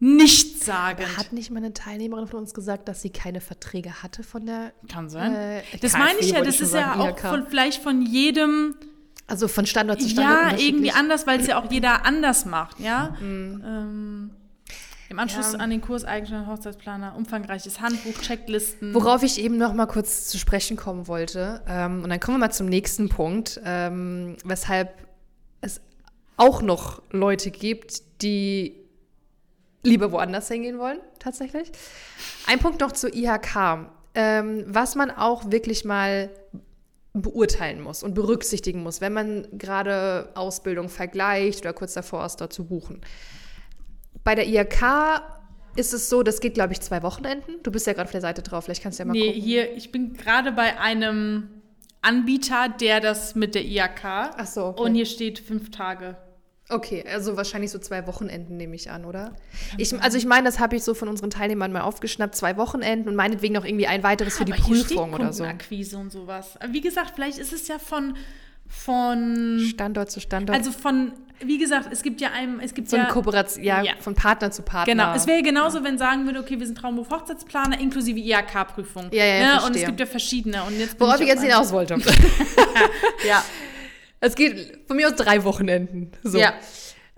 nichtssagend. Hat nicht mal eine Teilnehmerin von uns gesagt, dass sie keine Verträge hatte von der. Kann sein. Äh, das meine ich ja, das ist ja sagen, auch von, vielleicht von jedem Also von Standort zu Standort. Ja, irgendwie anders, weil es ja auch jeder anders macht, ja. Ähm, Im Anschluss Ja. an den Kurs Eigenständiger Hochzeitsplaner, umfangreiches Handbuch, Checklisten. Worauf ich eben noch mal kurz zu sprechen kommen wollte, ähm, und dann kommen wir mal zum nächsten Punkt, ähm, weshalb es auch noch Leute gibt, die lieber woanders hingehen wollen, tatsächlich. Ein Punkt noch zur IHK, ähm, was man auch wirklich mal beurteilen muss und berücksichtigen muss, wenn man gerade Ausbildung vergleicht oder kurz davor ist, dort zu buchen. Bei der IHK ist es so, das geht, glaube ich, zwei Wochenenden. Du bist ja gerade auf der Seite drauf, vielleicht kannst du ja mal nee, gucken. hier, ich bin gerade bei einem Anbieter, der das mit der IAK. Ach so, okay. Und hier steht fünf Tage. Okay, also wahrscheinlich so zwei Wochenenden nehme ich an, oder? Ich, also ich meine, das habe ich so von unseren Teilnehmern mal aufgeschnappt, zwei Wochenenden und meinetwegen noch irgendwie ein weiteres für die hier steht Prüfung oder so. Kundenakquise und sowas. Wie gesagt, vielleicht ist es ja von, von Standort zu Standort. also von, wie gesagt, es gibt ja einem, es gibt so ja eine Kooperation, ja, Ja. von Partner zu Partner. Genau, es wäre genauso, wenn sagen würde, okay, wir sind Traumberuf Hochzeitsplaner inklusive IHK-Prüfung. Ja, ja, Ne? Und es gibt ja verschiedene. Und jetzt Worauf ich auf jetzt hinaus wollte. Ja. Es geht von mir aus drei Wochenenden. So. Ja.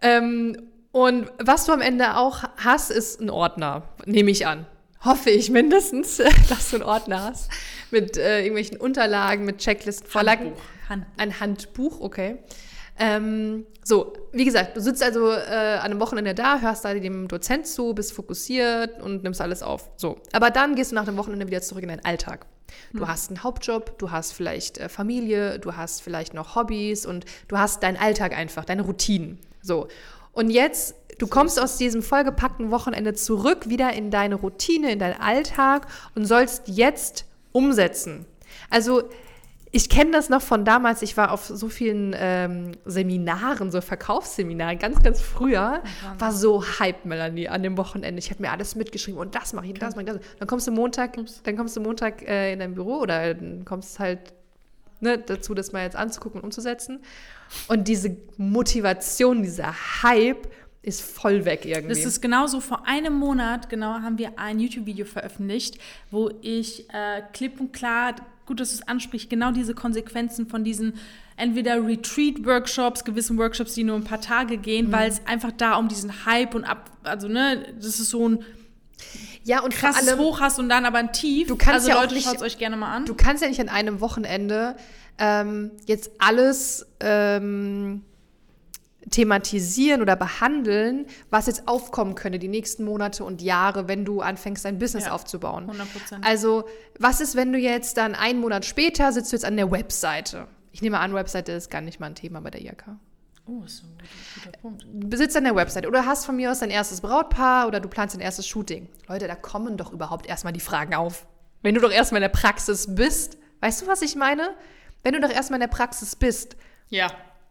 Ähm, und was du am Ende auch hast, ist ein Ordner, nehme ich an. Hoffe ich mindestens, dass du einen Ordner hast. Mit äh, irgendwelchen Unterlagen, mit Checklisten, Vorlagen. Handbuch. Hand. Ein Handbuch, okay. Ähm, so, wie gesagt, du sitzt also äh, an einem Wochenende da, hörst da dem Dozent zu, bist fokussiert und nimmst alles auf. So. Aber dann gehst du nach dem Wochenende wieder zurück in deinen Alltag. Du hast einen Hauptjob, du hast vielleicht äh, Familie, du hast vielleicht noch Hobbys und du hast deinen Alltag einfach, deine Routinen. So. Und jetzt, du kommst aus diesem vollgepackten Wochenende zurück, wieder in deine Routine, in deinen Alltag und sollst jetzt umsetzen. Also, ich kenne das noch von damals. Ich war auf so vielen ähm, Seminaren, so Verkaufsseminaren, ganz, ganz früher. War so Hype, Melanie, an dem Wochenende. Ich habe mir alles mitgeschrieben und das mache ich, und das mache ich. Das. Dann kommst du Montag, dann kommst du Montag äh, in dein Büro oder dann kommst halt ne, dazu, das mal jetzt anzugucken und umzusetzen. Und diese Motivation, dieser Hype ist voll weg irgendwie. Das ist genauso, vor einem Monat, genau, haben wir ein YouTube-Video veröffentlicht, wo ich äh, klipp und klar, gut, dass du es ansprichst, genau diese Konsequenzen von diesen entweder Retreat-Workshops, gewissen Workshops, die nur ein paar Tage gehen, Mhm. weil es einfach da um diesen Hype und ab, also ne, das ist so ein ja, und krasses allem, Hoch hast und dann aber ein Tief. Du kannst also ja Leute, schaut es euch gerne mal an. Du kannst ja nicht an einem Wochenende ähm, jetzt alles ähm, thematisieren oder behandeln, was jetzt aufkommen könnte die nächsten Monate und Jahre, wenn du anfängst, dein Business Ja, aufzubauen. 100%. Also, was ist, wenn du jetzt dann einen Monat später sitzt du jetzt an der Webseite? Ich nehme an, Webseite ist gar nicht mal ein Thema bei der IHK. oh, ist so ein guter, Punkt. Du sitzt an der Webseite oder hast von mir aus dein erstes Brautpaar oder du planst dein erstes Shooting. Leute, da kommen doch überhaupt erstmal die Fragen auf. Wenn du doch erstmal in der Praxis bist, weißt du, was ich meine? Wenn du doch erstmal in der Praxis bist, Ja,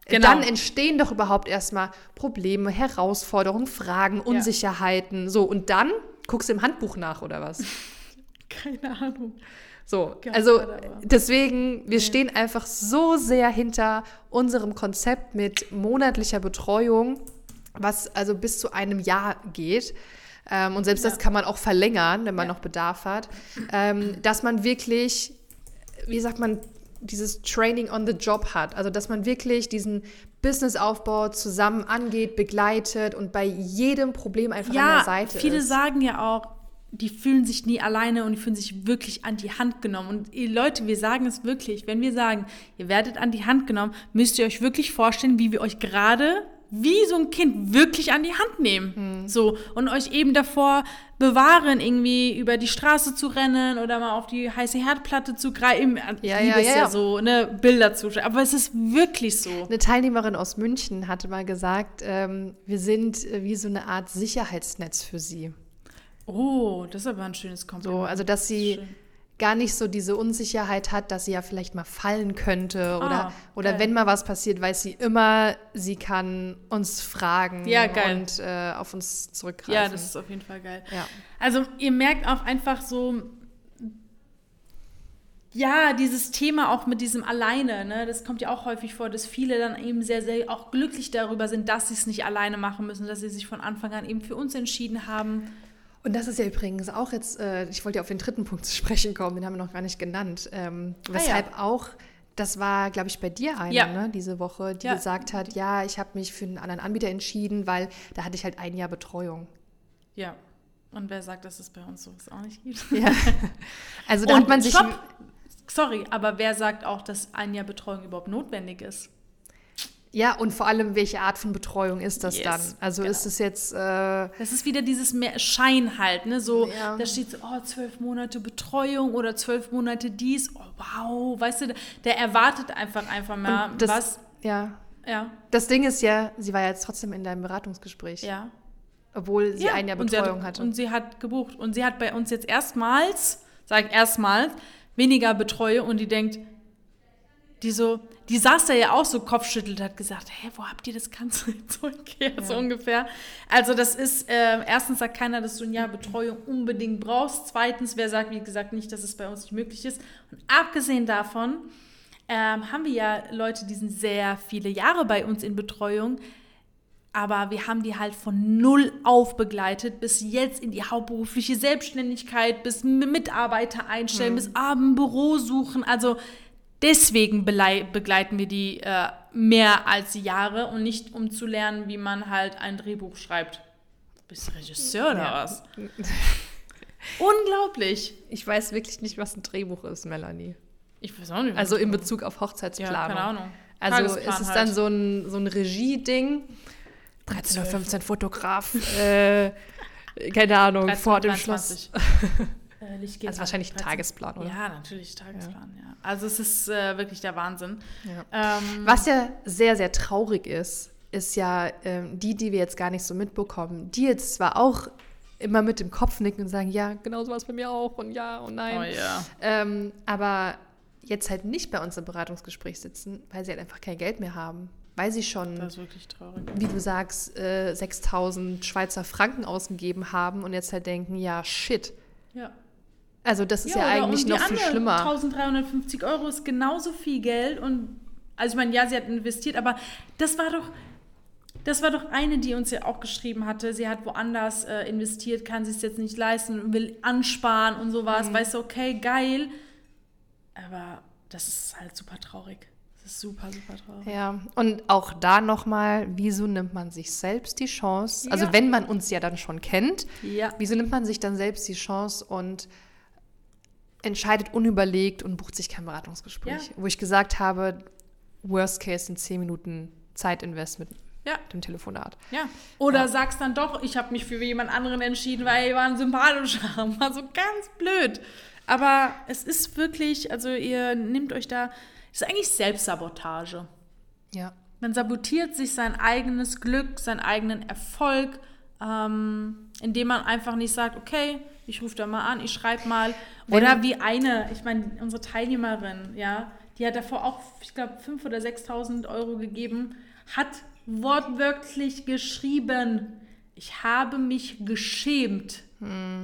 genau. dann entstehen doch überhaupt erstmal Probleme, Herausforderungen, Fragen, Unsicherheiten. So, und dann guckst du im Handbuch nach oder was? Keine Ahnung. So, Gott, also deswegen, wir stehen einfach so sehr hinter unserem Konzept mit monatlicher Betreuung, was also bis zu einem Jahr geht. Ähm, und selbst das Ja. kann man auch verlängern, wenn man Ja. noch Bedarf hat. Ähm, dass man wirklich, wie sagt man, dieses Training on the Job hat. Also, dass man wirklich diesen Businessaufbau zusammen angeht, begleitet und bei jedem Problem einfach an der Ja, Seite viele ist. sagen ja auch, die fühlen sich nie alleine und die fühlen sich wirklich an die Hand genommen. Und ihr Leute, wir sagen es wirklich, wenn wir sagen, ihr werdet an die Hand genommen, müsst ihr euch wirklich vorstellen, wie wir euch gerade wie so ein Kind wirklich an die Hand nehmen. Hm. So. Und euch eben davor bewahren, irgendwie über die Straße zu rennen oder mal auf die heiße Herdplatte zu greifen. Ich Ja, ja, ja, ja, so, ne, Bilder zu. Aber es ist wirklich so. Eine Teilnehmerin aus München hatte mal gesagt, ähm, wir sind äh, wie so eine Art Sicherheitsnetz für sie. Oh, das ist aber ein schönes So, Kompliment. also dass sie Schön. Gar nicht so diese Unsicherheit hat, dass sie ja vielleicht mal fallen könnte oder, Ah, oder wenn mal was passiert, weiß sie immer, sie kann uns fragen Ja, und äh, auf uns zurückgreifen. Ja, das ist auf jeden Fall geil. ja. Also ihr merkt auch einfach so, ja, dieses Thema auch mit diesem Alleine, ne, das kommt ja auch häufig vor, dass viele dann eben sehr, sehr auch glücklich darüber sind, dass sie es nicht alleine machen müssen, dass sie sich von Anfang an eben für uns entschieden haben. Und das ist ja übrigens auch jetzt, äh, ich wollte ja auf den dritten Punkt zu sprechen kommen, den haben wir noch gar nicht genannt. Ähm, Ah, weshalb auch, das war, glaube ich, bei dir eine, Ja. ne, diese Woche, die Ja. gesagt hat, ja, ich habe mich für einen anderen Anbieter entschieden, weil da hatte ich halt ein Jahr Betreuung. Ja. Und wer sagt, dass es bei uns sowas auch nicht gibt? Ja. Also da Und hat man sich. stopp! Sorry, aber wer sagt auch, dass ein Jahr Betreuung überhaupt notwendig ist? Ja, und vor allem, welche Art von Betreuung ist das Yes, dann? Also genau. ist es jetzt. Äh, Das ist wieder dieses mehr Schein halt, ne? So, Ja. da steht so, oh, zwölf Monate Betreuung oder zwölf Monate dies. Oh, wow, weißt du, der erwartet einfach einfach mal und das, was. Ja. Ja, Das Ding ist ja, sie war ja jetzt trotzdem in deinem Beratungsgespräch, ja. obwohl sie ja. ein Jahr Betreuung hat, hatte. Und sie hat gebucht. Und sie hat bei uns jetzt erstmals, sag ich erstmals, weniger Betreuung und die denkt, die so, die saß da ja auch so kopfschüttelt, hat gesagt, hä, wo habt ihr das ganze Zeug her, so Ja. ungefähr. Also das ist, äh, erstens sagt keiner, dass du ein Jahr Betreuung unbedingt brauchst. Zweitens, wer sagt, wie gesagt, nicht, dass es bei uns nicht möglich ist. Und abgesehen davon ähm, haben wir ja Leute, die sind sehr viele Jahre bei uns in Betreuung, aber wir haben die halt von null auf begleitet, bis jetzt in die hauptberufliche Selbstständigkeit, bis Mitarbeiter einstellen, bis Abendbüro suchen. Also deswegen begleiten wir die äh, mehr als Jahre und nicht um zu lernen, wie man halt ein Drehbuch schreibt. Bist du Regisseur oder Ja. was? Unglaublich. Ich weiß wirklich nicht, was ein Drehbuch ist, Melanie. Ich weiß auch nicht. Also in. Bezug auf Ja, Hochzeitsplanung. keine Ahnung. Also Tagesplan ist es halt. dann so ein, so ein Regie-Ding? 13 oder 15 Fotograf, äh, keine Ahnung, 13, vor dem 23. Schloss. Äh, Licht geht Also wahrscheinlich 13. Tagesplan, oder? Ja, natürlich Tagesplan, ja. Also es ist äh, wirklich der Wahnsinn. Ja. Ähm, Was ja sehr, sehr traurig ist, ist ja ähm, die, die wir jetzt gar nicht so mitbekommen, die jetzt zwar auch immer mit dem Kopf nicken und sagen, ja, genau so war es bei mir auch und ja und nein. oh ja. ähm, aber jetzt halt nicht bei uns im Beratungsgespräch sitzen, weil sie halt einfach kein Geld mehr haben. Weil sie schon, wie du sagst, äh, 6000 Schweizer Franken ausgegeben haben und jetzt halt denken, ja, shit. Ja. Also das ist ja, oder eigentlich und noch viel schlimmer. 1350 Euro ist genauso viel Geld und also ich meine, ja, sie hat investiert, aber das war doch das war doch eine, die uns ja auch geschrieben hatte. Sie hat woanders äh, investiert, kann sich es jetzt nicht leisten, will ansparen und sowas. Mhm. Weißt du, okay, geil. Aber das ist halt super traurig. Das ist super, super traurig. Ja, und auch da nochmal, wieso nimmt man sich selbst die Chance? Also Ja. wenn man uns ja dann schon kennt, Ja. wieso nimmt man sich dann selbst die Chance und entscheidet unüberlegt und bucht sich kein Beratungsgespräch? Ja. Wo ich gesagt habe, worst case in 10 Minuten Zeitinvest mit Ja. dem Telefonat. Ja. Oder Ja. sagst dann doch, ich habe mich für jemand anderen entschieden, weil die waren sympathischer. War so ganz blöd. Aber es ist wirklich, also ihr nehmt euch da, es ist eigentlich Selbstsabotage. Ja. Man sabotiert sich sein eigenes Glück, seinen eigenen Erfolg, ähm, indem man einfach nicht sagt, okay, ich rufe da mal an, ich schreibe mal. Wenn- Oder wie eine, ich meine, unsere Teilnehmerin, ja, die hat davor auch, ich glaube, 5.000 oder 6.000 Euro gegeben, hat wortwörtlich geschrieben, ich habe mich geschämt,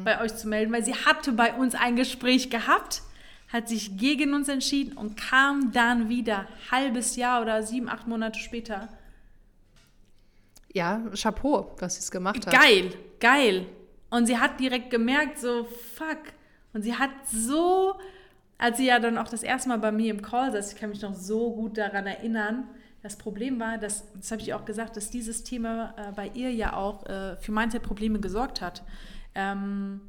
bei euch zu melden, weil sie hatte bei uns ein Gespräch gehabt, hat sich gegen uns entschieden und kam dann wieder, halbes Jahr oder sieben, acht Monate später. Ja, Chapeau, dass sie es gemacht hat. Geil, geil. Und sie hat direkt gemerkt, so, fuck. Und sie hat so, als sie ja dann auch das erste Mal bei mir im Call saß, ich kann mich noch so gut daran erinnern, das Problem war, dass, das habe ich auch gesagt, dass dieses Thema äh, bei ihr ja auch äh, für Mindset-Probleme gesorgt hat. Ähm,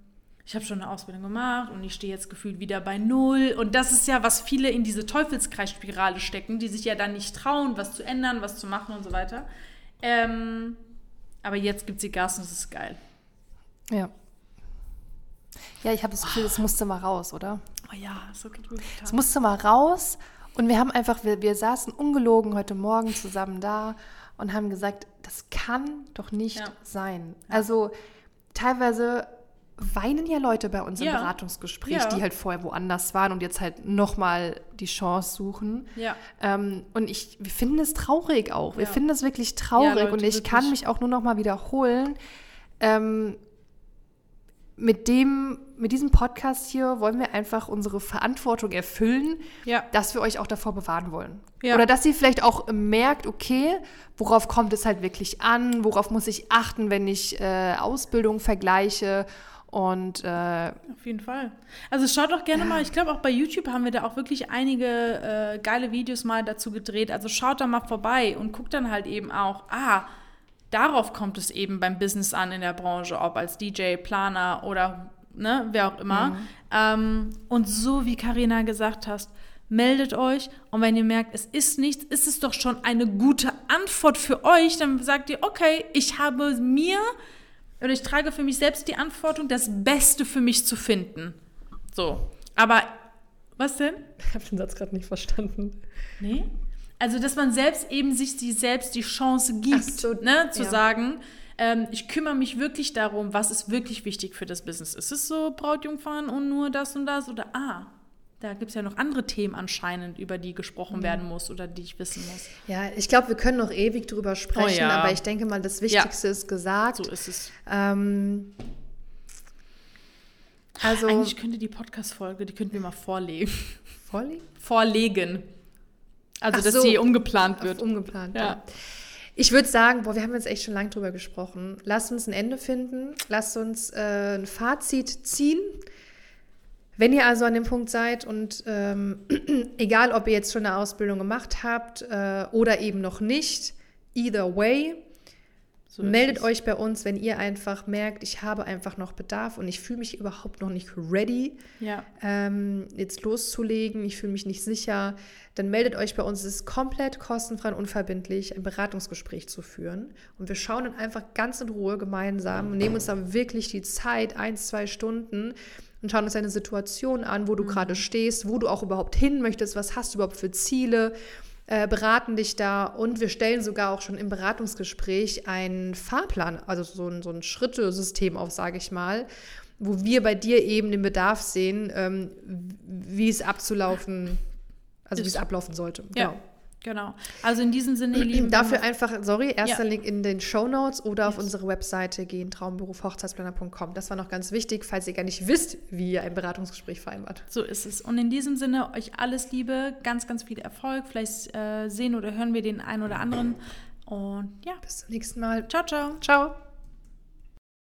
ich habe schon eine Ausbildung gemacht und ich stehe jetzt gefühlt wieder bei Null. Und das ist ja, was viele in diese Teufelskreisspirale stecken, die sich ja dann nicht trauen, was zu ändern, was zu machen und so weiter. Ähm, aber jetzt gibt sie Gas und es ist geil. Ja. Ja, ich habe das Gefühl, das musste mal raus, oder? Oh ja, so geht Es musste mal raus und wir haben einfach, wir, wir saßen ungelogen heute Morgen zusammen da und haben gesagt, das kann doch nicht Ja. sein. Also teilweise weinen ja Leute bei uns im Ja. Beratungsgespräch, Ja. die halt vorher woanders waren und jetzt halt nochmal die Chance suchen. Ja. Ähm, und ich, wir finden es traurig auch. Wir finden es wirklich traurig. Leute, und ich kann wirklich. mich auch nur noch mal wiederholen. Ähm, mit, dem, mit diesem Podcast hier wollen wir einfach unsere Verantwortung erfüllen, Ja. dass wir euch auch davor bewahren wollen. Ja. Oder dass ihr vielleicht auch merkt, okay, worauf kommt es halt wirklich an, worauf muss ich achten, wenn ich äh, Ausbildung vergleiche. Und äh, Auf jeden Fall. Also schaut doch gerne mal, ich glaube auch bei YouTube haben wir da auch wirklich einige äh, geile Videos mal dazu gedreht. Also schaut da mal vorbei und guckt dann halt eben auch, ah, darauf kommt es eben beim Business an in der Branche, ob als DJ, Planer oder ne, wer auch immer. Ähm, und so wie Karina gesagt hast, meldet euch und wenn ihr merkt, es ist nichts, ist es doch schon eine gute Antwort für euch, dann sagt ihr, okay, ich habe mir oder ich trage für mich selbst die Verantwortung, das Beste für mich zu finden. So. Aber was denn? ich habe den Satz gerade nicht verstanden. Nee. Also, dass man selbst eben sich die, selbst die Chance gibt, so, ne, zu ja. sagen, ähm, ich kümmere mich wirklich darum, was ist wirklich wichtig für das Business. Ist es so Brautjungfern und nur das und das? Oder ah, da gibt es ja noch andere Themen anscheinend, über die Mhm. gesprochen werden muss oder die ich wissen muss. Ja, ich glaube, wir können noch ewig drüber sprechen, Oh ja. aber ich denke mal, das Wichtigste ist gesagt. So ist es. Ähm, also, Eigentlich könnte die Podcast-Folge, die könnten wir mal vorlegen. vorlegen? Vorlegen. Also, Ach dass so. sie umgeplant wird. Umgeplant. Ja. Ja. Ich würde sagen, boah, wir haben jetzt echt schon lange drüber gesprochen. Lasst uns ein Ende finden. Lasst uns äh, ein Fazit ziehen. Wenn ihr also an dem Punkt seid und ähm, egal, ob ihr jetzt schon eine Ausbildung gemacht habt äh, oder eben noch nicht, either way, So meldet euch bei uns, wenn ihr einfach merkt, ich habe einfach noch Bedarf und ich fühle mich überhaupt noch nicht ready, Ja. ähm, jetzt loszulegen, ich fühle mich nicht sicher, dann meldet euch bei uns. Es ist komplett kostenfrei und unverbindlich, ein Beratungsgespräch zu führen. Und wir schauen dann einfach ganz in Ruhe gemeinsam und nehmen uns dann wirklich die Zeit, eins, zwei Stunden und schauen uns deine Situation an, wo du gerade stehst, wo du auch überhaupt hin möchtest, was hast du überhaupt für Ziele, äh, beraten dich da und wir stellen sogar auch schon im Beratungsgespräch einen Fahrplan, also so ein, so ein Schrittesystem auf, sage ich mal, wo wir bei dir eben den Bedarf sehen, ähm, wie es abzulaufen, also wie es ablaufen sollte. Ja. Genau. Genau. Also in diesem Sinne, ihr Lieben. Dafür einfach, sorry, erster Ja. Link in den Show Notes oder auf Yes. unsere Webseite gehen, traumberufhochzeitsplaner.com. Das war noch ganz wichtig, falls ihr gar nicht wisst, wie ihr ein Beratungsgespräch vereinbart. So ist es. Und in diesem Sinne, euch alles Liebe, ganz, ganz viel Erfolg. Vielleicht äh, sehen oder hören wir den einen oder anderen. Und ja, Bis zum nächsten Mal. ciao, ciao. Ciao.